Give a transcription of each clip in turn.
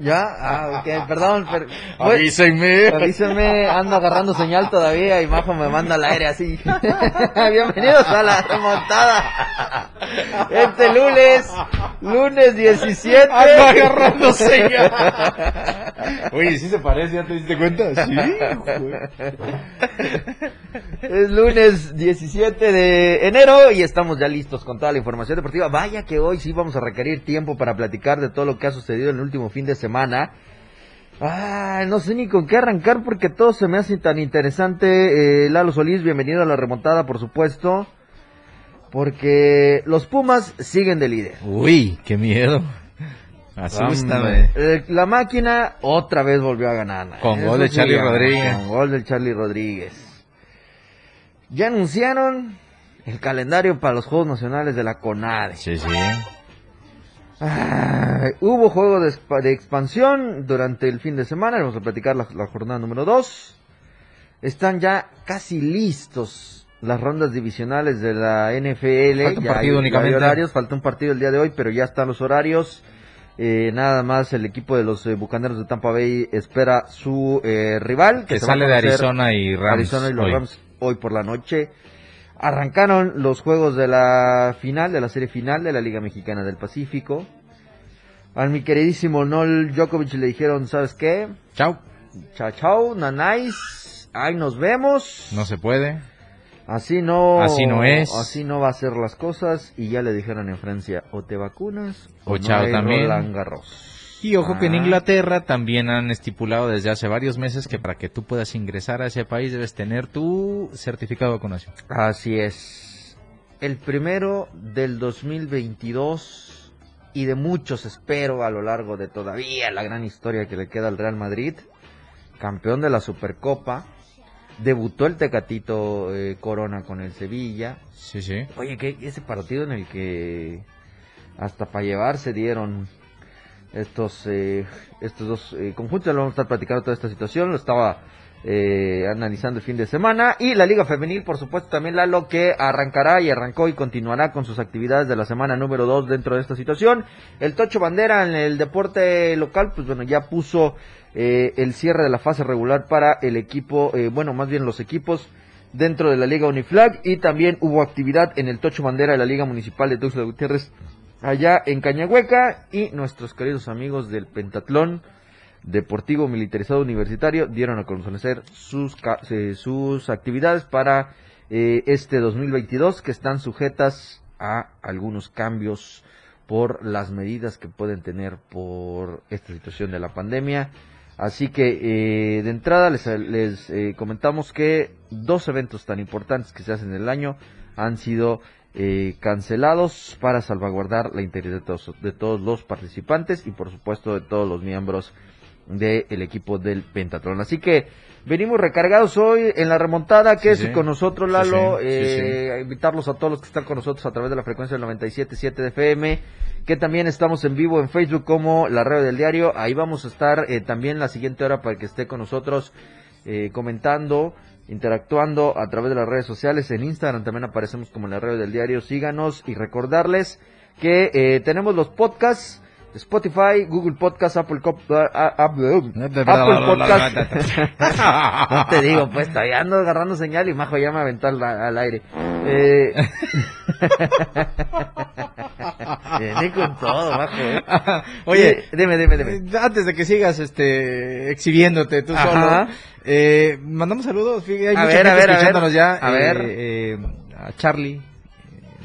¿Ya? Ah, ok, perdón. Per... Avísenme. Avísenme, ando agarrando señal todavía y Majo me manda al aire así. Bienvenidos a la remontada. Este lunes, lunes 17. Ando agarrando señal. Oye, ¿sí se parece? ¿Ya te diste cuenta? Sí, Es lunes 17 de enero y estamos ya listos con toda la información deportiva. Vaya que hoy sí vamos a requerir tiempo para platicar de todo lo que ha sucedido en el último fin de semana. Ah, no sé ni con qué arrancar porque todo se me hace tan interesante. Eh, Lalo Solís, bienvenido a la remontada, por supuesto. Porque los Pumas siguen de líder. Uy, qué miedo. Asústame. Eh, la máquina otra vez volvió a ganar. Con Eso gol de sí, Charlie Rodríguez. Con gol de Charlie Rodríguez. Ya anunciaron el calendario para los Juegos Nacionales de la CONADE. Sí, sí. Hubo juego de expansión durante el fin de semana. Vamos a platicar la, la jornada número 2. Están ya casi listos las rondas divisionales de la NFL. Falta un Ya partido hay- únicamente. horarios, falta un partido el día de hoy, pero ya están los horarios. Eh, nada más el equipo de los eh, Bucaneros de Tampa Bay espera su eh, rival. Que se sale de Arizona y Rams. Arizona y los hoy. Rams hoy por la noche. Arrancaron los juegos de la final, de la serie final de la Liga Mexicana del Pacífico. A mi queridísimo Nol Djokovic le dijeron, ¿sabes qué? Chao. Chao, chao, nanáis, ahí nos vemos. No se puede. Así no, Así no es. Así no va a ser las cosas. Y ya le dijeron en Francia, o te vacunas O chao también. Roland Garros. Y ojo que en Ah. Inglaterra también han estipulado desde hace varios meses que para que tú puedas ingresar a ese país debes tener tu certificado de vacunación. Así es. El primero del 2022 y de muchos espero a lo largo de todavía la gran historia que le queda al Real Madrid. Campeón de la Supercopa. Debutó el Tecatito eh, Corona con el Sevilla. Sí, sí. Oye, que ese partido en el que hasta para llevar se dieron estos eh, estos dos eh, conjuntos, lo vamos a estar platicando toda esta situación, lo estaba eh, analizando el fin de semana y la Liga Femenil, por supuesto, también Lalo que arrancará y arrancó y continuará con sus actividades de la semana número 2 dentro de esta situación. El Tocho Bandera en el deporte local, pues bueno, ya puso eh, el cierre de la fase regular para el equipo, eh, bueno, más bien los equipos dentro de la Liga Uniflag y también hubo actividad en el Tocho Bandera de la Liga Municipal de Tuxtla Gutiérrez allá en Cañahueca y nuestros queridos amigos del Pentatlón Deportivo Militarizado Universitario dieron a conocer sus, eh, sus actividades para eh, este 2022 que están sujetas a algunos cambios por las medidas que pueden tener por esta situación de la pandemia. Así que eh, de entrada les, eh, comentamos que dos eventos tan importantes que se hacen en el año han sido eh, cancelados para salvaguardar la integridad de todos, de todos los participantes y por supuesto de todos los miembros del equipo del Pentatlón. Así que venimos recargados hoy en la remontada. Sí, Quédese sí. con nosotros, Sí, Lalo. sí, sí, eh, a Invitarlos a todos los que están con nosotros a través de la frecuencia del 97.7 de FM. Que también estamos en vivo en Facebook como La Radio del Diario. Ahí vamos a estar eh, también la siguiente hora para que esté con nosotros eh, comentando, interactuando a través de las redes sociales. En Instagram también aparecemos como La Radio del Diario. Síganos y recordarles que eh, tenemos los podcasts. Spotify, Google Podcast, Apple, Cop- ah, ah, ah, Apple Podcast. no te digo, pues todavía ando agarrando señal y Majo ya me aventó al, al aire. Eh... Viene con todo, Majo. ¿eh? Oye, dime, dime, dime. Eh, Antes de que sigas este exhibiéndote tú Ajá. solo, eh, mandamos saludos. Hay A mucha ver, a gente ver, a ver. escuchándonos ya. A eh, ver. eh, a Charlie.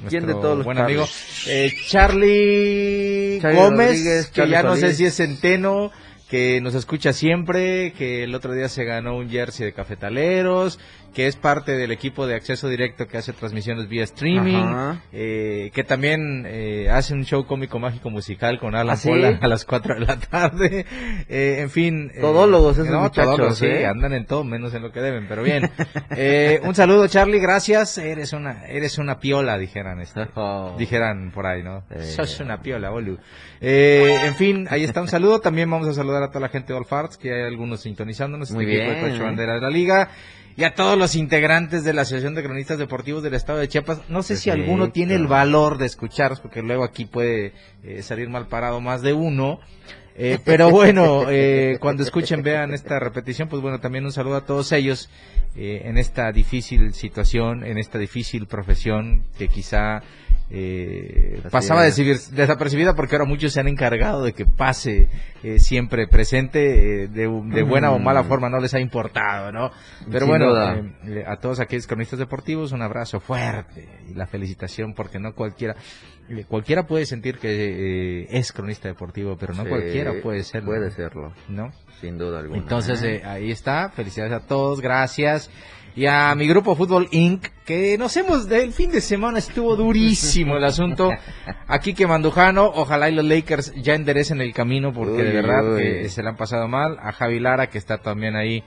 ¿Quién de todos los buen amigo. Eh, Charlie, Charlie Gómez, Rodríguez, que Charlie ya no sé si es Centeno, que nos escucha siempre, que el otro día se ganó un jersey de cafetaleros, que es parte del equipo de acceso directo que hace transmisiones vía streaming, eh, que también eh, hace un show cómico mágico musical con Alan ¿Ah, sí? Pola a las 4 de la tarde, eh, en fin. eh, Todólogos esos no, muchachos, todólogos, sí, ¿eh? andan en todo menos en lo que deben, pero bien. Eh, un saludo Charlie, gracias, eres una, eres una piola, dijeran este. Oh. Dijeran por ahí, ¿no? Sos una piola, bolu. Eh, en fin, ahí está un saludo. También vamos a saludar a toda la gente de All Farts, que hay algunos sintonizándonos. Muy este equipo bien, de. Bandera de la Liga. Y a todos los integrantes de la Asociación de Cronistas Deportivos del Estado de Chiapas. No sé si alguno tiene el valor de escucharos, porque luego aquí puede eh, salir mal parado más de uno. Eh, pero bueno, eh, cuando escuchen, vean esta repetición, pues bueno, también un saludo a todos ellos eh, en esta difícil situación, en esta difícil profesión que quizá eh, pasaba desapercibida porque ahora muchos se han encargado de que pase eh, siempre presente eh, de, de buena o mala Mm. forma, no les ha importado, ¿no? Pero Sin bueno, eh, eh, a todos aquellos cronistas deportivos un abrazo fuerte y la felicitación porque no cualquiera cualquiera puede sentir que eh, es cronista deportivo, pero no Sí, cualquiera puede serlo. Puede serlo, ¿no? sin duda alguna. Entonces, ahí está. Felicidades a todos, gracias. Y a mi grupo Fútbol Inc., que nos hemos, del fin de semana estuvo durísimo el asunto. Aquí que Mandujano, ojalá y los Lakers ya enderecen el camino, porque de verdad que se le han pasado mal. A Javi Lara, que está también ahí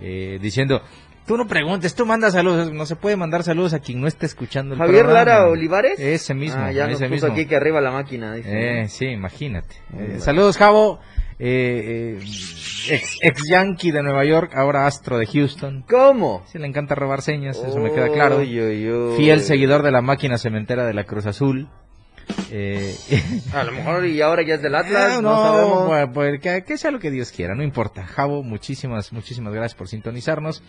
eh, diciendo, tú no preguntes, tú mandas saludos. No se puede mandar saludos a quien no esté escuchando el Javier programa. Lara Olivares. Ese mismo, Ah, ya nos ese puso mismo. aquí que arriba la máquina. Dice. Eh, sí, imagínate. Eh, saludos, Javo. Eh, eh, ex, ex Yankee de Nueva York, ahora Astro de Houston. ¿Cómo? Sí, le encanta robar señas, eso me queda claro. Fiel seguidor de la máquina cementera de la Cruz Azul. Eh, A lo mejor y ahora ya es del Atlas, ah, no, sabemos. bueno, pues, que, que sea lo que Dios quiera, no importa. Javo, muchísimas, muchísimas gracias por sintonizarnos.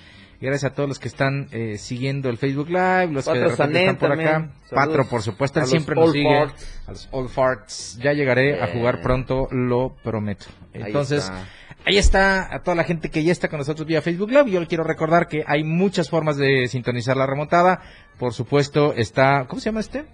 Gracias a todos los que están eh, siguiendo el Facebook Live, los que de Sanem están por también. acá. Saludos Patro, por supuesto, él siempre nos sigue. Farts. A los All Farts. Ya llegaré a jugar Eh. pronto, lo prometo. Ahí Entonces, está. Ahí está a toda la gente que ya está con nosotros vía Facebook Live. Yo le quiero recordar que hay muchas formas de sintonizar la remontada. Por supuesto, está. ¿Cómo se llama este?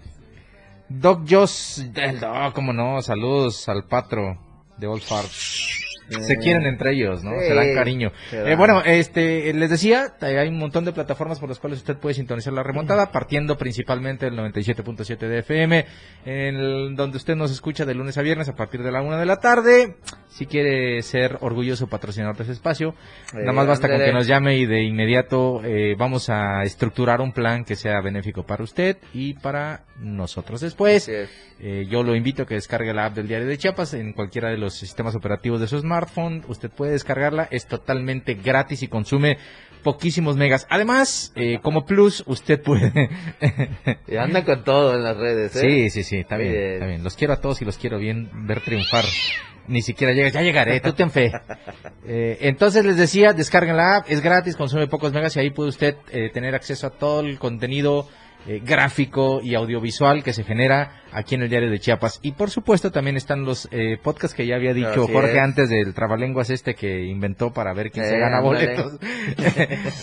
Doc Joss. El Doc, cómo no. Saludos al patro de Old Farts. Se Eh, quieren entre ellos, ¿no? sí, se dan cariño. se Eh, bueno, este, les decía, hay un montón de plataformas por las cuales usted puede sintonizar la remontada, partiendo principalmente del 97.7 de FM, en el- donde usted nos escucha de lunes a viernes a partir de la una de la tarde. Si quiere ser orgulloso patrocinador de ese espacio, Eh, nada más basta con que nos llame y de inmediato eh, vamos a estructurar un plan que sea benéfico para usted y para nosotros después. Eh, yo lo invito a que descargue la app del Diario de Chiapas en cualquiera de los sistemas operativos de su smartphone. Usted puede descargarla, es totalmente gratis y consume poquísimos megas. Además, eh, como plus, usted puede... Y andan con todo en las redes, ¿eh? sí, sí, sí, está bien. está bien. Los quiero a todos y los quiero bien ver triunfar. Ni siquiera llegas, ya llegaré, tú ten fe. Eh, entonces les decía, descarguen la app, es gratis, consume pocos megas y ahí puede usted eh, tener acceso a todo el contenido eh, gráfico y audiovisual que se genera aquí en el diario de Chiapas. Y por supuesto también están los eh, podcasts que ya había dicho Así Jorge es. antes del trabalenguas este que inventó para ver quién se gana boletos.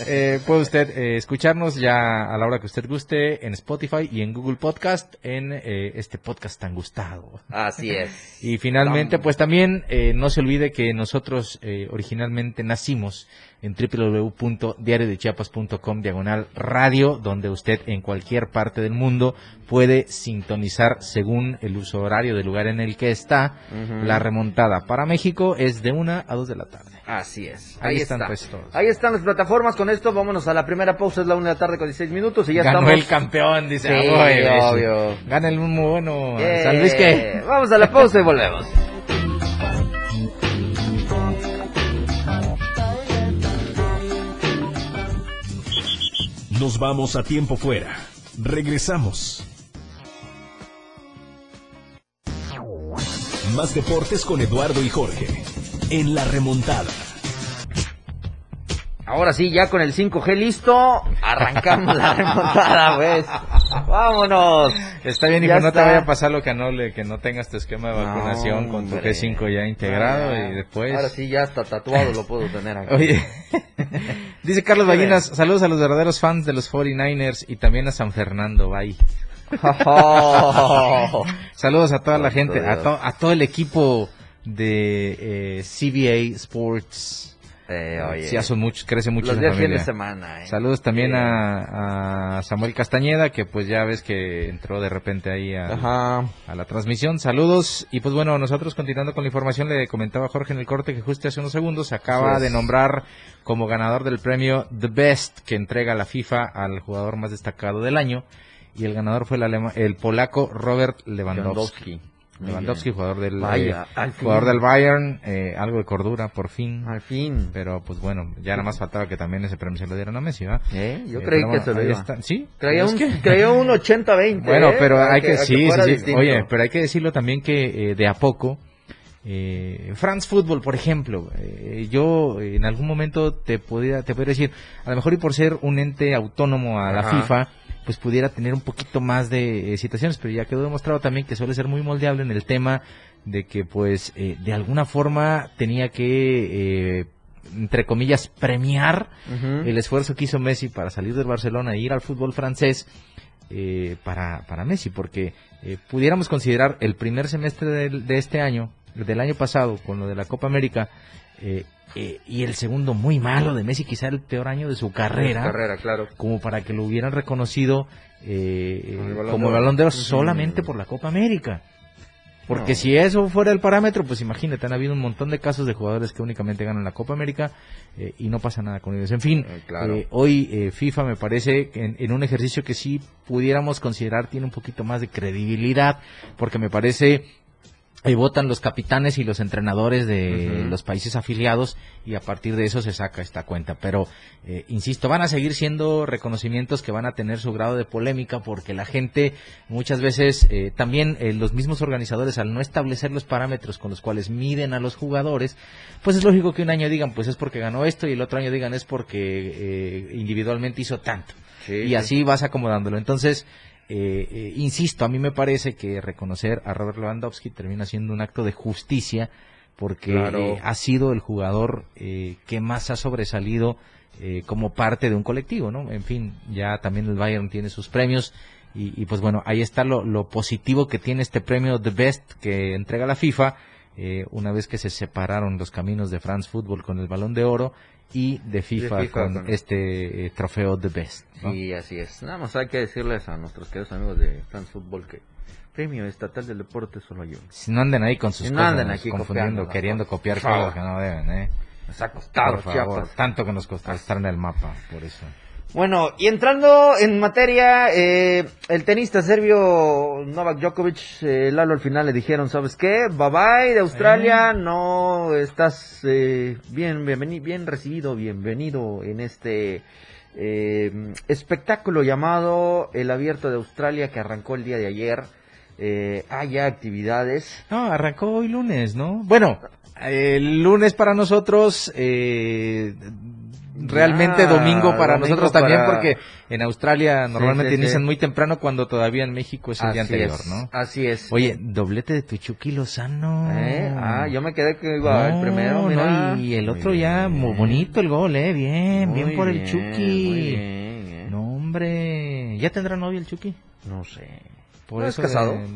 Eh, puede usted eh, escucharnos ya a la hora que usted guste en Spotify y en Google Podcast en eh, este podcast tan gustado. Así es. Y finalmente, pues también eh, no se olvide que nosotros originalmente nacimos en www.diariodechiapas.com diagonal radio, donde usted en cualquier parte del mundo puede sintonizar según el uso horario del lugar en el que está. La remontada para México es de una a dos de la tarde. Así es. Ahí Ahí, están, está. pues, todos. Ahí están las plataformas. Con esto vámonos a la primera pausa. Es la una de la tarde con 16 minutos y ya Ganó estamos. el campeón, dice. Sí, "Ah, güey, obvio. Gana el muy bueno. Eh, San Luis que... Vamos a la pausa y volvemos. Nos vamos a tiempo fuera. Regresamos. Más deportes con Eduardo y Jorge. En la remontada. Ahora sí, ya con el 5G listo, arrancamos la remontada, pues. Vámonos. Está bien, hijo, Ya no te vaya a pasar lo que no, le, que no tengas tu esquema de No, vacunación con tu hombre. G5 ya integrado Ah, y después... Ahora sí, ya hasta tatuado lo puedo tener aquí. Oye, dice Carlos ¿Qué Ballinas, saludos a los verdaderos fans de los 49ers y también a San Fernando, bye. Saludos a toda la gente, a, to- a todo el equipo de eh, CBA Sports. Eh, oye. Sí, ya son muchos, crece mucho Los días fin familia. de semana. eh. Saludos también a, a Samuel Castañeda, que pues ya ves que entró de repente ahí a, Ajá. a la transmisión. Saludos. Y pues bueno, nosotros continuando con la información, le comentaba Jorge en el corte que justo hace unos segundos se acaba de nombrar como ganador del premio The Best que entrega la FIFA al jugador más destacado del año. Y el ganador fue el, alema- el polaco Robert Lewandowski. Lewandowski. Lewandowski, jugador del, Vaya, eh, jugador del Bayern, eh, algo de cordura por fin. Al fin. Pero pues bueno, ya nada más faltaba que también ese premio se lo dieran a Messi, ¿va? Eh, Yo Eh, creí que bueno, se lo iba. está. Sí, Creía un, creía un 80-20. Bueno, ¿eh? pero hay que, sí. Oye, pero hay que decirlo también que eh, de a poco, eh, France Football, por ejemplo, eh, yo en algún momento te podría, te podría decir, a lo mejor y por ser un ente autónomo a la Ajá. FIFA, pues pudiera tener un poquito más de eh, situaciones, pero ya quedó demostrado también que suele ser muy moldeable en el tema de que pues eh, de alguna forma tenía que, eh, entre comillas, premiar el esfuerzo que hizo Messi para salir del Barcelona e ir al fútbol francés eh, para, para Messi, porque eh, pudiéramos considerar el primer semestre de, este año, del año pasado, con lo de la Copa América, eh, eh, y el segundo muy malo de Messi, quizá el peor año de su carrera, Carrera, claro. como para que lo hubieran reconocido eh, el Balón como de balón de oro solamente por la Copa América. Porque No. si eso fuera el parámetro, pues imagínate, han habido un montón de casos de jugadores que únicamente ganan la Copa América eh, y no pasa nada con ellos. En fin, Eh, claro. eh, hoy eh, FIFA me parece que en, en un ejercicio que sí pudiéramos considerar tiene un poquito más de credibilidad, porque me parece eh, votan los capitanes y los entrenadores de los países afiliados y a partir de eso se saca esta cuenta. Pero, eh, insisto, van a seguir siendo reconocimientos que van a tener su grado de polémica porque la gente muchas veces, eh, también eh, los mismos organizadores al no establecer los parámetros con los cuales miden a los jugadores, pues es lógico que un año digan pues es porque ganó esto y el otro año digan es porque eh, individualmente hizo tanto Sí, y sí. así vas acomodándolo. Entonces, eh, eh, insisto, a mí me parece que reconocer a Robert Lewandowski termina siendo un acto de justicia porque Claro. eh, ha sido el jugador eh, que más ha sobresalido eh, como parte de un colectivo, ¿no? En fin, ya también el Bayern tiene sus premios y, y, pues bueno, ahí está lo, lo positivo que tiene este premio The Best que entrega la FIFA eh, una vez que se separaron los caminos de France Football con el Balón de Oro y de FIFA, FIFA con, con- este eh, trofeo The Best. ¿no? Sí, así es. Nada más hay que decirles a nuestros queridos amigos de France Football que premio estatal del deporte solo yo. Si no anden ahí con sus Si no cosas, aquí confundiendo, queriendo copiar cosas que no deben, ¿eh? Nos ha costado, Por favor, Chiapas. tanto que nos costó estar en el mapa, por eso. Bueno, y entrando en materia, eh, el tenista serbio Novak Djokovic, eh, Lalo al final le dijeron, ¿sabes qué? Bye bye de Australia, no estás eh, bien, bien recibido, bienvenido en este eh, espectáculo llamado el Abierto de Australia que arrancó el día de ayer. Eh, hay ya actividades. No, arrancó hoy lunes, ¿no? Bueno, el lunes para nosotros, eh, realmente Ya, domingo para domingo nosotros también, porque en Australia normalmente sí, sí. inician muy temprano cuando todavía en México es el día anterior, es, ¿no? Así es. Oye, doblete de Tuchuki Lozano. Eh, Ah, yo me quedé que iba el primero, no, y el Muy otro ya, bien. muy bonito el gol, eh, bien, bien por el Chucky. muy bien, eh. No, hombre, ¿ya tendrá novia el Chucky? No sé. Por ¿No eso es casado? de-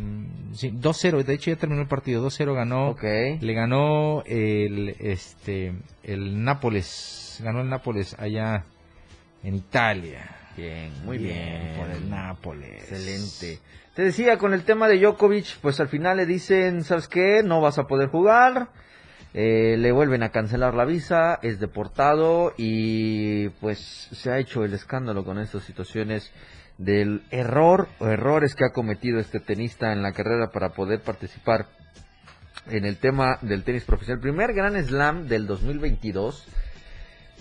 sí, 2-0, de hecho ya terminó el partido, 2-0 ganó. Ok. Le ganó el este el Nápoles, ganó el Nápoles allá en Italia. Bien, muy bien. por el Nápoles. Excelente. Te decía, con el tema de Djokovic, pues al final le dicen, ¿sabes qué? No vas a poder jugar. Eh, le vuelven a cancelar la visa, es deportado y pues se ha hecho el escándalo con estas situaciones del error o errores que ha cometido este tenista en la carrera para poder participar en el tema del tenis profesional. Primer gran slam del 2022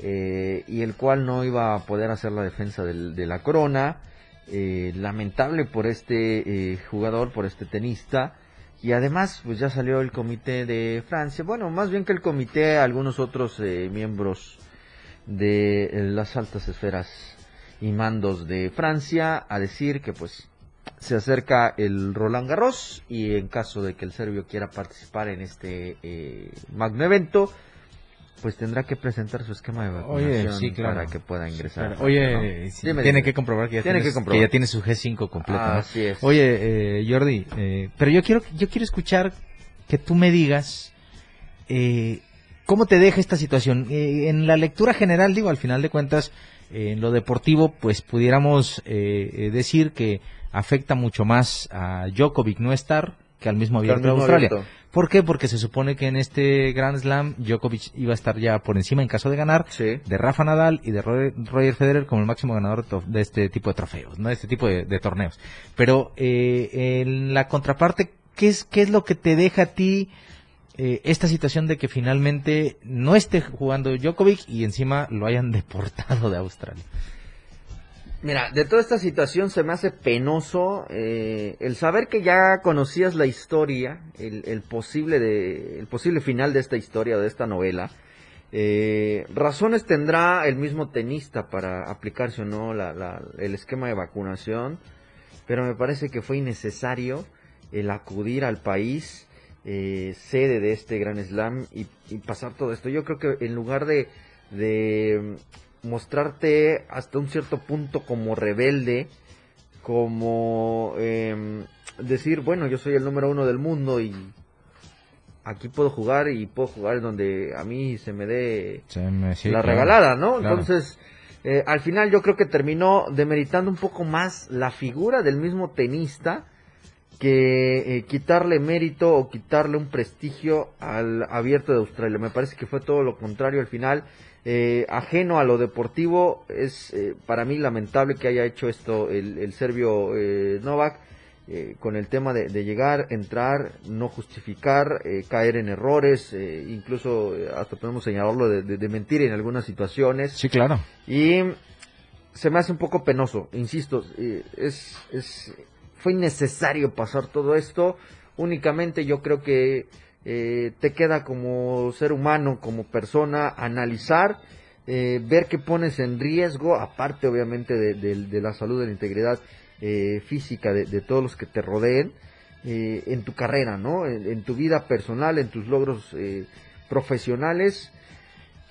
eh, y el cual no iba a poder hacer la defensa del- de la corona. Eh, lamentable por este eh, jugador, por este tenista. Y además, pues ya salió el comité de Francia. Bueno, más bien que el comité, algunos otros eh, miembros de eh, las altas esferas y mandos de Francia a decir que pues se acerca el Roland Garros y en caso de que el serbio quiera participar en este magno evento, pues tendrá que presentar su esquema de vacunación Oye, sí, claro. para que pueda ingresar. Oye, ¿no? sí, Dime, tiene dime. que comprobar que ya, Tiene tienes- que comprobar. ya tiene su G5 completo. ¿no? Así es. Oye, eh, Jordi, eh, pero yo quiero yo quiero escuchar que tú me digas eh, ¿cómo te deja esta situación? Eh, en la lectura general, digo, al final de cuentas, eh, en lo deportivo, pues pudiéramos decir que afecta mucho más a Djokovic no estar que al mismo abierto de Australia. ¿Por qué? Porque se supone que en este Grand Slam Djokovic iba a estar ya por encima en caso de ganar de Rafa Nadal y de Roger Federer como el máximo ganador de este tipo de trofeos, no de este tipo de, torneos. Pero eh, en la contraparte, ¿qué es, ¿qué es lo que te deja a ti eh, esta situación de que finalmente no esté jugando Djokovic y encima lo hayan deportado de Australia? Mira, de toda esta situación se me hace penoso eh, el saber que ya conocías la historia, el, posible de, el posible final de esta historia, de esta novela. Eh, razones tendrá el mismo tenista para aplicarse o no el esquema de vacunación, pero me parece que fue innecesario el acudir al país eh, sede de este Gran Slam y, pasar todo esto. Yo creo que en lugar de mostrarte hasta un cierto punto como rebelde, como em, decir, bueno, yo soy el número uno del mundo y aquí puedo jugar y puedo jugar donde a mí se me dé la regalada, ¿no? Entonces, eh, al final yo creo que terminó demeritando un poco más la figura del mismo tenista que eh, quitarle mérito o quitarle un prestigio al abierto de Australia. Me parece que fue todo lo contrario al final. Eh, ajeno a lo deportivo, es eh, para mí lamentable que haya hecho esto el, serbio eh, Novak con el tema de, llegar, entrar, no justificar, caer en errores, incluso hasta podemos señalarlo de, mentir en algunas situaciones. Sí, claro. Y se me hace un poco penoso, insisto, es, es, fue innecesario pasar todo esto. Únicamente yo creo que eh, te queda como ser humano, como persona, analizar, eh, ver qué pones en riesgo, aparte obviamente de, la salud, de la integridad eh, física de, todos los que te rodeen, en tu carrera, ¿no? En, tu vida personal, en tus logros profesionales.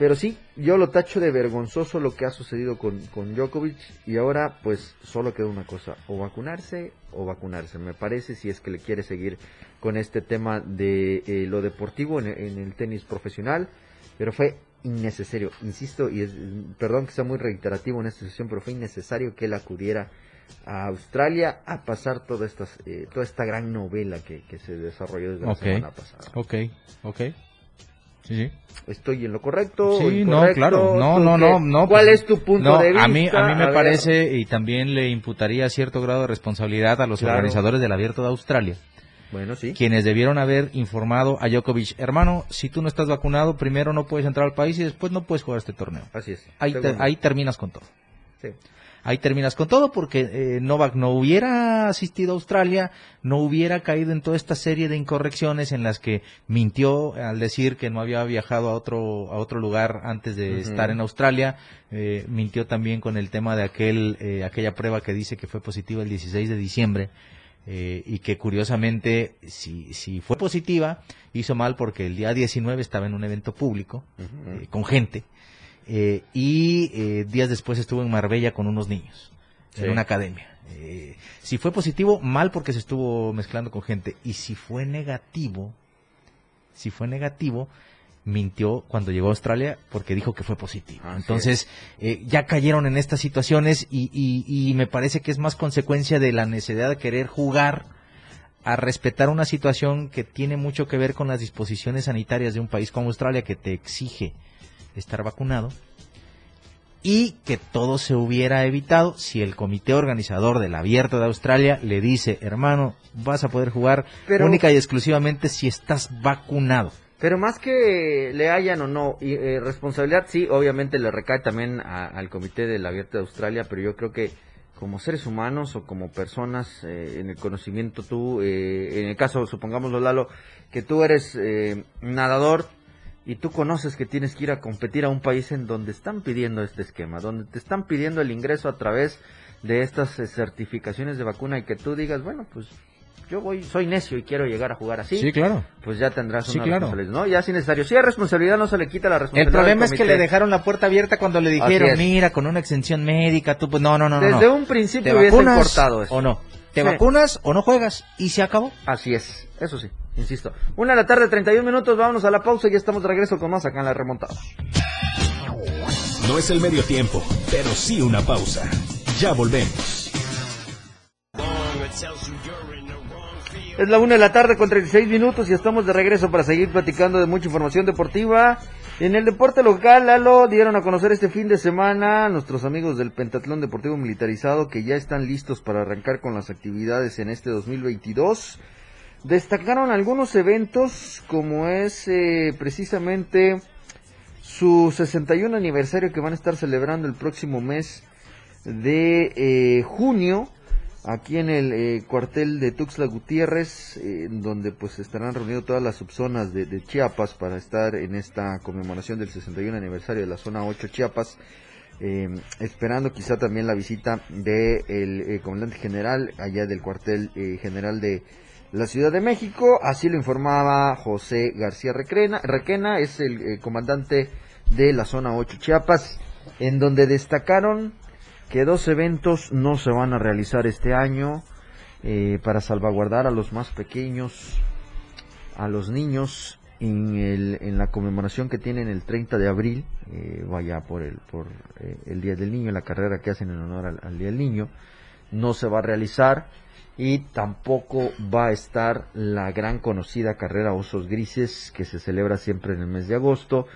Pero sí, yo lo tacho de vergonzoso lo que ha sucedido con, con Djokovic y ahora pues solo queda una cosa, o vacunarse o vacunarse, me parece, si es que le quiere seguir con este tema de eh, lo deportivo en, el tenis profesional, pero fue innecesario, insisto, y es, perdón que sea muy reiterativo en esta sesión, pero fue innecesario que él acudiera a Australia a pasar toda, estas, eh, toda esta gran novela que, se desarrolló desde la semana pasada. Ok, ok. Sí, sí. Estoy en lo correcto. Sí, no, claro. No, no, no, no. ¿Cuál pues, es tu punto de vista? A mí, a mí me parece, y también le imputaría cierto grado de responsabilidad a los organizadores del Abierto de Australia bueno, sí. Quienes debieron haber informado a Djokovic, hermano, si tú no estás vacunado, primero no puedes entrar al país y después no puedes jugar este torneo. Así es. Ahí, ahí terminas con todo. Sí. Ahí terminas con todo porque eh, Novak no hubiera asistido a Australia, no hubiera caído en toda esta serie de incorrecciones en las que mintió al decir que no había viajado a otro a otro lugar antes de estar en Australia, eh, mintió también con el tema de aquel eh, aquella prueba que dice que fue positiva el 16 de diciembre eh, y que curiosamente, si, si fue positiva, hizo mal porque el día 19 estaba en un evento público eh, con gente eh, y días después estuvo en Marbella con unos niños en una academia. si fue positivo, mal porque se estuvo mezclando con gente y si fue negativo, si fue negativo, mintió cuando llegó a Australia porque dijo que fue positivo. Entonces, eh, ya cayeron en estas situaciones y, y, me parece que es más consecuencia de la necesidad de querer jugar a respetar una situación que tiene mucho que ver con las disposiciones sanitarias de un país como Australia que te exige estar vacunado y que todo se hubiera evitado si el comité organizador del abierto de Australia le dice, hermano, vas a poder jugar única y exclusivamente si estás vacunado. Pero más que le hayan o no, y, eh, responsabilidad sí, obviamente le recae también al Comité del Abierto de Australia, pero yo creo que como seres humanos o como personas eh, en el conocimiento tú, eh, en el caso, supongámoslo Lalo, que tú eres nadador y tú conoces que tienes que ir a competir a un país en donde están pidiendo este esquema, donde te están pidiendo el ingreso a través de estas certificaciones de vacuna y que tú digas, bueno, pues yo voy, soy necio y quiero llegar a jugar así. Sí, claro. Pues ya tendrás una responsabilidad, ¿no? Ya es necesario. Si hay responsabilidad, no se le quita la responsabilidad. El problema es que le dejaron la puerta abierta cuando le dijeron, mira, con una exención médica, tú pues no, no, no. Desde un principio hubiese importado eso. O no. ¿Te vacunas o no juegas? Y se acabó. Así es, eso sí. Insisto. Una de la tarde, 31 minutos, vámonos a la pausa y ya estamos de regreso con más acá en la remontada. No es el medio tiempo, pero sí una pausa. Ya volvemos. Es la una de la tarde con 36 minutos y estamos de regreso para seguir platicando de mucha información deportiva. En el deporte local, Lalo, dieron a conocer este fin de semana nuestros amigos del Pentatlón Deportivo Militarizado que ya están listos para arrancar con las actividades en este 2022. Destacaron algunos eventos como es eh, precisamente su 61 aniversario que van a estar celebrando el próximo mes de eh, junio aquí en el eh, cuartel de Tuxtla Gutiérrez, donde pues estarán reunidos todas las subzonas de, Chiapas para estar en esta conmemoración del 61 aniversario de la zona 8 Chiapas, em, esperando quizá también la visita del de eh, comandante general allá del cuartel eh, general de la Ciudad de México, así lo informaba José García Requena, Requena es el comandante de la zona 8 Chiapas, en donde destacaron que dos eventos no se van a realizar este año eh, para salvaguardar a los más pequeños, a los niños en, el, en la conmemoración que tienen el 30 de abril, eh, vaya por el, por eh, el Día del Niño, la carrera que hacen en honor al, al, Día del Niño, no se va a realizar y tampoco va a estar la gran conocida carrera Osos Grises que se celebra siempre en el mes de agosto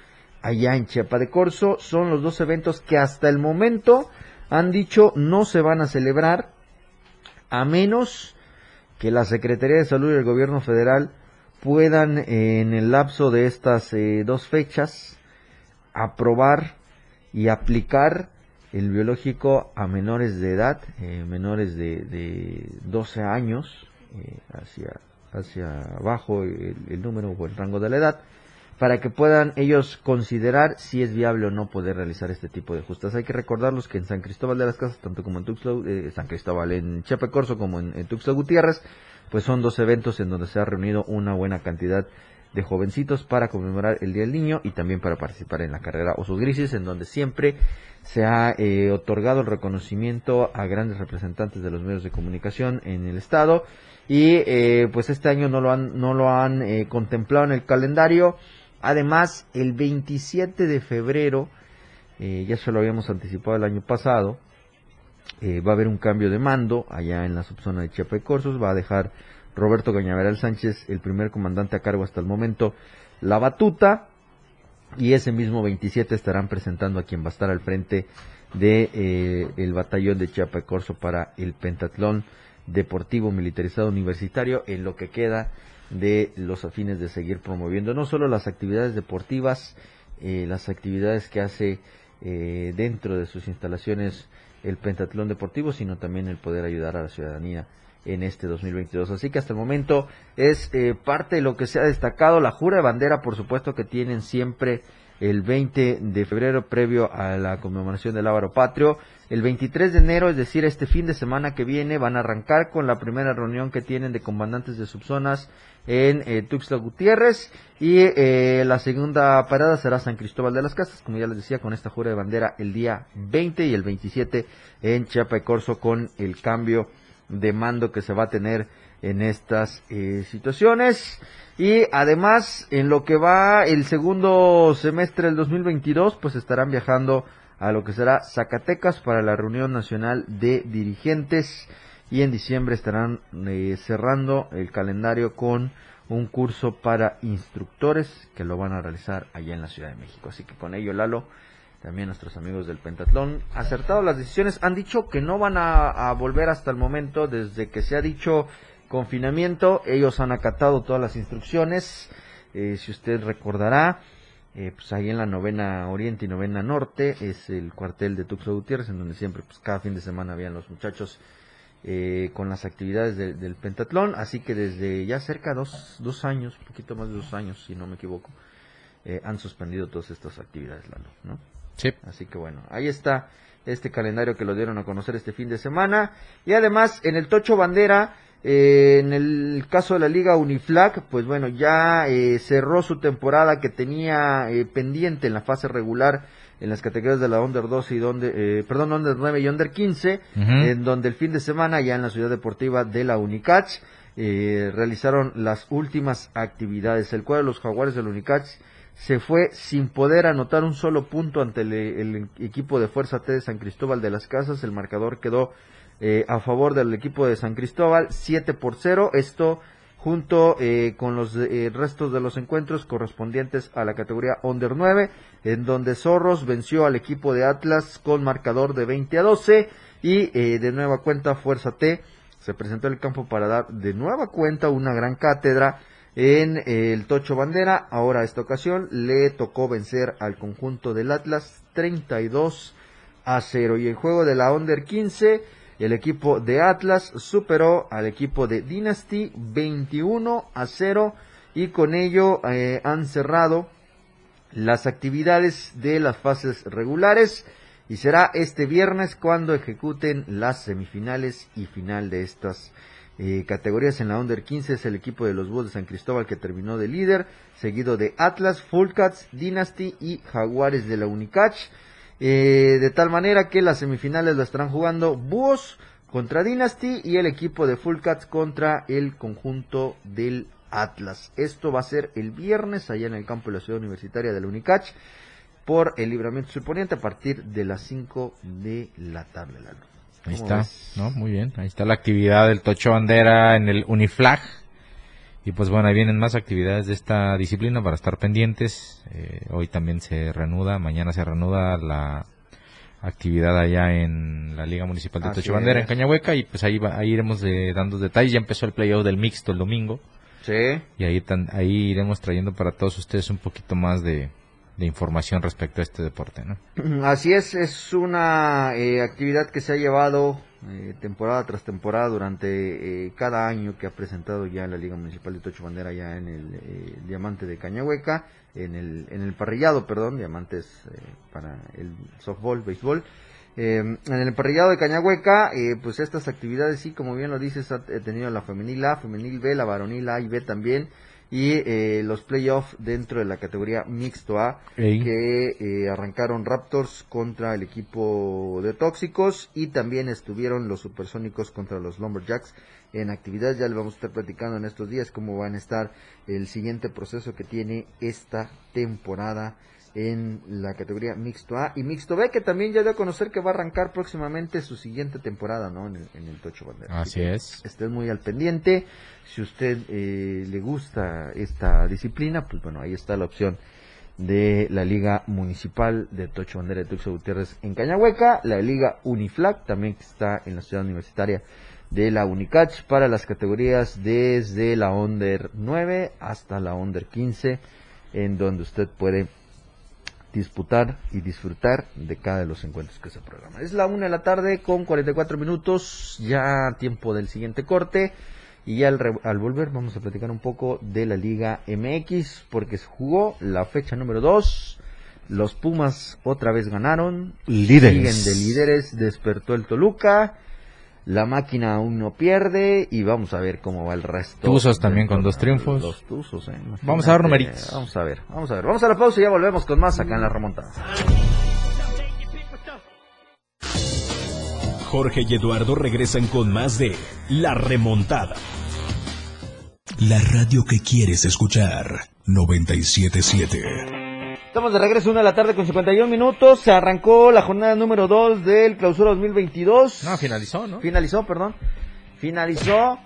allá en Chiapa de Corzo. Son los dos eventos que hasta el momento han dicho no se van a celebrar a menos que la Secretaría de Salud y el Gobierno Federal puedan en el lapso de estas eh, dos fechas aprobar y aplicar el biológico a menores de edad, eh, menores de, de, 12 años, eh, hacia, hacia abajo el, número o el rango de la edad, para que puedan ellos considerar si es viable o no poder realizar este tipo de justas. Hay que recordarlos que en San Cristóbal de las Casas, tanto como en Tuxtla, eh, San Cristóbal, en Chiapacorso como en, en Tuxtla Gutiérrez, pues son dos eventos en donde se ha reunido una buena cantidad de jovencitos para conmemorar el Día del Niño y también para participar en la carrera Osos Grises, en donde siempre se ha eh, otorgado el reconocimiento a grandes representantes de los medios de comunicación en el estado. Y eh, pues este año no lo han no lo han eh, contemplado en el calendario. Además, el 27 de febrero, ya se lo habíamos anticipado el año pasado, va a haber un cambio de mando allá en la subzona de Chiapa y Corsos, va a dejar Roberto Gañaveral Sánchez, el primer comandante a cargo hasta el momento, la batuta, y ese mismo 27 estarán presentando a quien va a estar al frente de eh, el batallón de Chiapa y Corso para el pentatlón deportivo militarizado universitario en lo que queda de los afines de seguir promoviendo no solo las actividades deportivas, eh, las actividades que hace eh, dentro de sus instalaciones el pentatlón deportivo, sino también el poder ayudar a la ciudadanía en este 2022. Así que hasta el momento es eh, parte de lo que se ha destacado. La jura de bandera, por supuesto, que tienen siempre el 20 de febrero previo a la conmemoración del Ávaro Patrio. El 23 de enero, es decir, este fin de semana que viene, van a arrancar con la primera reunión que tienen de comandantes de subzonas en eh, Tuxtla Gutiérrez y eh, la segunda parada será San Cristóbal de las Casas, como ya les decía, con esta jura de bandera el día 20 y el 27 en Chiapa y Corso con el cambio de mando que se va a tener en estas eh, situaciones. Y además, en lo que va el segundo semestre del 2022, pues estarán viajando a lo que será Zacatecas para la reunión nacional de dirigentes y en diciembre estarán eh, cerrando el calendario con un curso para instructores que lo van a realizar allá en la Ciudad de México. Así que con ello, Lalo, también nuestros amigos del Pentatlón, acertado las decisiones, han dicho que no van a, volver hasta el momento, desde que se ha dicho confinamiento, ellos han acatado todas las instrucciones, eh, si usted recordará, eh, pues ahí en la novena oriente y novena norte es el cuartel de Tuxtla Gutiérrez, en donde siempre, pues cada fin de semana habían los muchachos eh, con las actividades del pentatlón, así que desde ya cerca de dos, dos años, un poquito más de dos años, si no me equivoco, eh, han suspendido todas estas actividades, Lalo, ¿no? Sí. Así que bueno, ahí está este calendario que lo dieron a conocer este fin de semana. Y además, en el Tocho Bandera, eh, en el caso de la Liga Uniflag, pues bueno, ya cerró su temporada que tenía pendiente en la fase regular en las categorías de la Under 12 y donde, eh, perdón, Under 9 y Under 15, en donde el fin de semana ya en la ciudad deportiva de la Unicach, eh, realizaron las últimas actividades. El cuadro de los Jaguares del Unicach se fue sin poder anotar un solo punto ante el, equipo de Fuerza T de San Cristóbal de las Casas. El marcador quedó eh, a favor del equipo de San Cristóbal, 7 por 0. Esto junto eh, con los eh, restos de los encuentros correspondientes a la categoría Under 9, en donde Zorros venció al equipo de Atlas con marcador de 20 a 12 y de nueva cuenta Fuerza T se presentó en el campo para dar de nueva cuenta una gran cátedra en el Tocho Bandera. Ahora esta ocasión le tocó vencer al conjunto del Atlas 32 a 0 y el juego de la Under 15 el equipo de Atlas superó al equipo de Dynasty 21 a 0 y con ello eh, han cerrado las actividades de las fases regulares. Y será este viernes cuando ejecuten las semifinales y final de estas eh, categorías en la Under 15 es el equipo de los Búhos de San Cristóbal que terminó de líder, seguido de Atlas, Fullcats, Dynasty y Jaguares de la Unicach. Eh, de tal manera que las semifinales las estarán jugando Búhos contra Dynasty y el equipo de Full Cats contra el conjunto del Atlas. Esto va a ser el viernes allá en el campo de la ciudad universitaria de la Unicach por el libramiento suponiente a partir de las 5 de la tarde. Ahí está, ¿no? Muy bien. Ahí está la actividad del Tocho Bandera en el Uniflag. Y pues bueno, ahí vienen más actividades de esta disciplina para estar pendientes. Eh, hoy también se reanuda, mañana se reanuda la actividad allá en la Liga Municipal de Tocho Bandera en Cañahueca y pues ahí, ahí iremos dando detalles. Ya empezó el playoff del mixto el domingo. Sí. Y ahí, ahí iremos trayendo para todos ustedes un poquito más de, información respecto a este deporte, ¿no? Así es, es una eh, actividad que se ha llevado eh, temporada tras temporada durante eh, cada año que ha presentado ya la Liga Municipal de Tocho Bandera ya en el eh, Diamante de Cañahueca, en el, en el parrillado, perdón, diamantes para el softball, béisbol. en el parrillado de Cañahueca, pues estas actividades sí, como bien lo dices, ha tenido la femenil A, femenil B, la varonil A y B también y eh, los playoffs dentro de la categoría mixto A que eh, arrancaron Raptors contra el equipo de Tóxicos y también estuvieron los Supersónicos contra los Lumberjacks en actividad. Ya le vamos a estar platicando en estos días cómo van a estar el siguiente proceso que tiene esta temporada en la categoría mixto A y mixto B, que también ya dio a conocer que va a arrancar próximamente su siguiente temporada, ¿no? En el, Tocho Bandera. Así, es. Estén muy al pendiente. Si usted eh, le gusta esta disciplina, pues bueno, ahí está la opción de la Liga Municipal de Tocho Bandera de Tuxo Gutiérrez en Cañahueca, la Liga Uniflag, también que está en la ciudad universitaria de la Unicach, para las categorías desde la Under 9 hasta la Under 15, en donde usted puede disputar y disfrutar de cada de los encuentros que se programan. Es la una de la tarde con 44 minutos, ya tiempo del siguiente corte. Y al, al, volver vamos a platicar un poco de la Liga MX, porque se jugó la fecha número 2. Los Pumas otra vez ganaron. Líderes. Siguen de líderes, despertó el Toluca. La máquina aún no pierde y vamos a ver cómo va el resto. Tuzos también con dos triunfos. Los Tuzos, eh, Vamos a ver numeritos. Vamos a ver, vamos a ver. Vamos a la pausa y ya volvemos con más acá en la remontada. Jorge y Eduardo regresan con más de La Remontada. La radio que quieres escuchar. 977. Estamos de regreso una de la tarde con 51 minutos. Se arrancó la jornada número 2 del clausura 2022. No, finalizó, ¿no? Finalizó, perdón. Finalizó.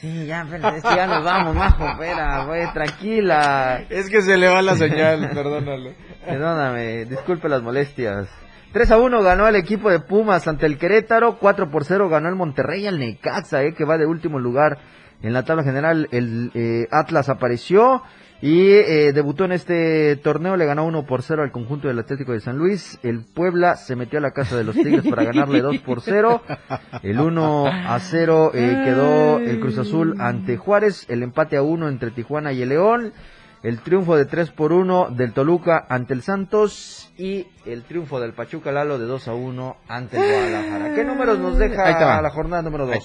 Sí, ya, ya nos vamos, majo, espera, güey, tranquila. Es que se le va la señal, perdónalo. Perdóname, disculpe las molestias. 3 a 1 ganó el equipo de Pumas ante el Querétaro, 4 por 0 ganó el Monterrey al Necaxa, eh, que va de último lugar en la tabla general. El eh, Atlas apareció y eh, debutó en este torneo, le ganó 1 por 0 al conjunto del Atlético de San Luis. El Puebla se metió a la casa de los Tigres para ganarle 2 por 0. El 1 a 0 eh, quedó el Cruz Azul ante Juárez. El empate a 1 entre Tijuana y el León. El triunfo de 3 por 1 del Toluca ante el Santos. Y el triunfo del Pachuca Lalo de 2 a 1 ante el Guadalajara. ¿Qué números nos deja la jornada número 2?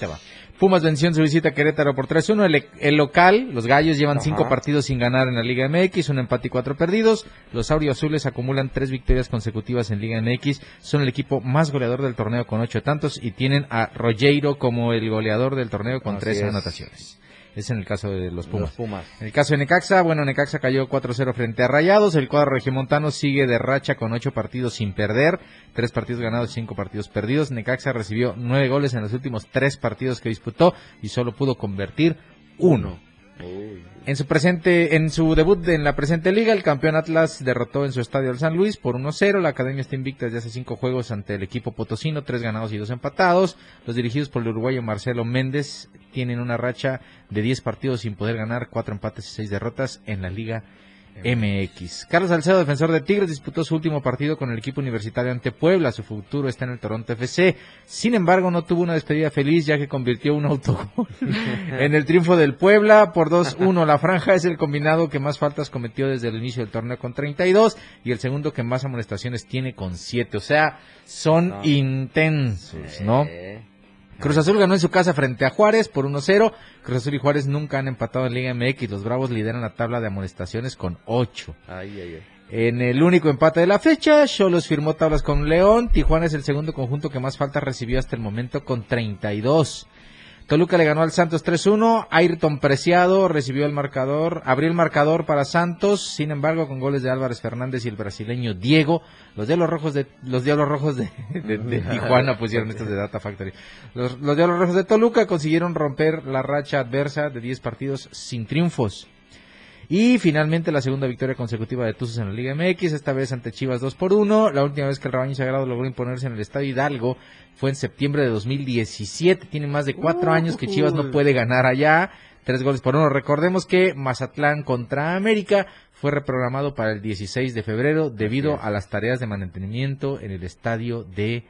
Pumas venció en su visita a Querétaro por 3-1. El, local, los Gallos llevan cinco partidos sin ganar en la Liga MX, un empate y cuatro perdidos. Los Azules acumulan tres victorias consecutivas en Liga MX. Son el equipo más goleador del torneo con ocho tantos y tienen a Rogeiro como el goleador del torneo con tres anotaciones. Es en el caso de los Pumas. Los Pumas. En el caso de Necaxa, bueno, Necaxa cayó 4-0 frente a Rayados. El cuadro regimontano sigue de racha con ocho partidos sin perder, tres partidos ganados y cinco partidos perdidos. Necaxa recibió nueve goles en los últimos tres partidos que disputó y solo pudo convertir uno. En su presente, en su debut en la presente liga, el campeón Atlas derrotó en su estadio al San Luis por 1-0. La academia está invicta desde hace cinco juegos ante el equipo potosino, tres ganados y dos empatados. Los dirigidos por el uruguayo Marcelo Méndez tienen una racha de 10 partidos sin poder ganar, cuatro empates y seis derrotas en la liga MX. Carlos Salcedo, defensor de Tigres, disputó su último partido con el equipo universitario ante Puebla. Su futuro está en el Toronto FC. Sin embargo, no tuvo una despedida feliz ya que convirtió un autogol en el triunfo del Puebla por 2-1. La franja es el combinado que más faltas cometió desde el inicio del torneo con 32 y el segundo que más amonestaciones tiene con 7. O sea, son No. intensos, ¿no? Eh, Cruz Azul ganó en su casa frente a Juárez por 1-0. Cruz Azul y Juárez nunca han empatado en Liga MX. Los Bravos lideran la tabla de amonestaciones con 8. Ay, ay, ay. En el único empate de la fecha, Cholos firmó tablas con León. Tijuana es el segundo conjunto que más faltas recibió hasta el momento con 32. Toluca le ganó al Santos 3-1. Ayrton Preciado recibió el marcador, abrió el marcador para Santos. Sin embargo, con goles de Álvarez Fernández y el brasileño Diego, los Diablos Rojos de los Diablos Rojos de, de- de Tijuana pusieron estos de Data Factory. Los, los Diablos Rojos de Toluca consiguieron romper la racha adversa de 10 partidos sin triunfos. Y finalmente la segunda victoria consecutiva de Tuzos en la Liga MX, esta vez ante Chivas 2 por 1. La última vez que el rebaño sagrado logró imponerse en el Estadio Hidalgo fue en septiembre de 2017. Tiene más de cuatro años que Chivas no puede ganar allá. Tres goles por uno. Recordemos que Mazatlán contra América fue reprogramado para el 16 de febrero debido a las tareas de mantenimiento en el estadio de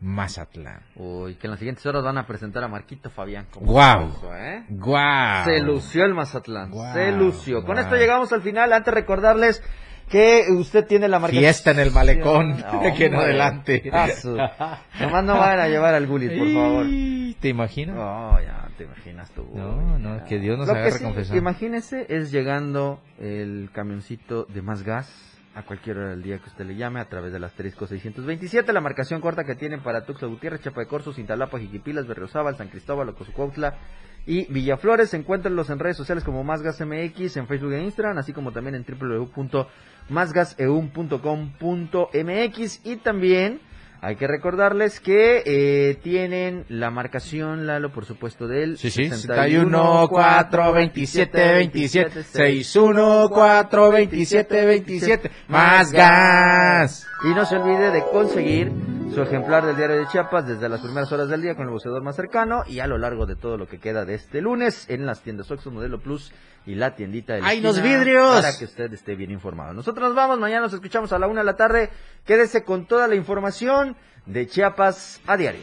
Mazatlán. Uy, que en las siguientes horas van a presentar a Marquito Fabián como Guau. refuerzo, ¿eh? ¡Guau! Se lució el Mazatlán. Guau, se lució. Con guau. esto llegamos al final. Antes recordarles que usted tiene la marca. Fiesta en el malecón No, de aquí en adelante. Nomás no vayan a llevar al Gulit, por favor. ¿Te imaginas? No, ya te imaginas tú. No, no, que Dios nos Lo que agarre sí. Imagínese es llegando el camioncito de más gas a cualquier hora del día que usted le llame a través de las 3627, la marcación corta que tienen para Tuxtla Gutiérrez, Chapa de Corzo, Cintalapa, Jiquipilas, Berriozábal, San Cristóbal, Ocosucuautla y Villaflores. Encuéntrenlos en redes sociales como Más MX, en Facebook e Instagram, así como también en www.másgaseum.com.mx y también hay que recordarles que eh, tienen la marcación, Lalo, por supuesto, del Sí, sí, 61 4 27 27 61 4 27 27 más gas. Y no se olvide de conseguir su ejemplar del diario de Chiapas desde las primeras horas del día con el buceador más cercano y a lo largo de todo lo que queda de este lunes en las tiendas Oxxo Modelo Plus y la tiendita de ¡Ay, los vidrios! Para que usted esté bien informado. Nosotros nos vamos, mañana nos escuchamos a la una de la tarde. Quédese con toda la información de Chiapas a diario.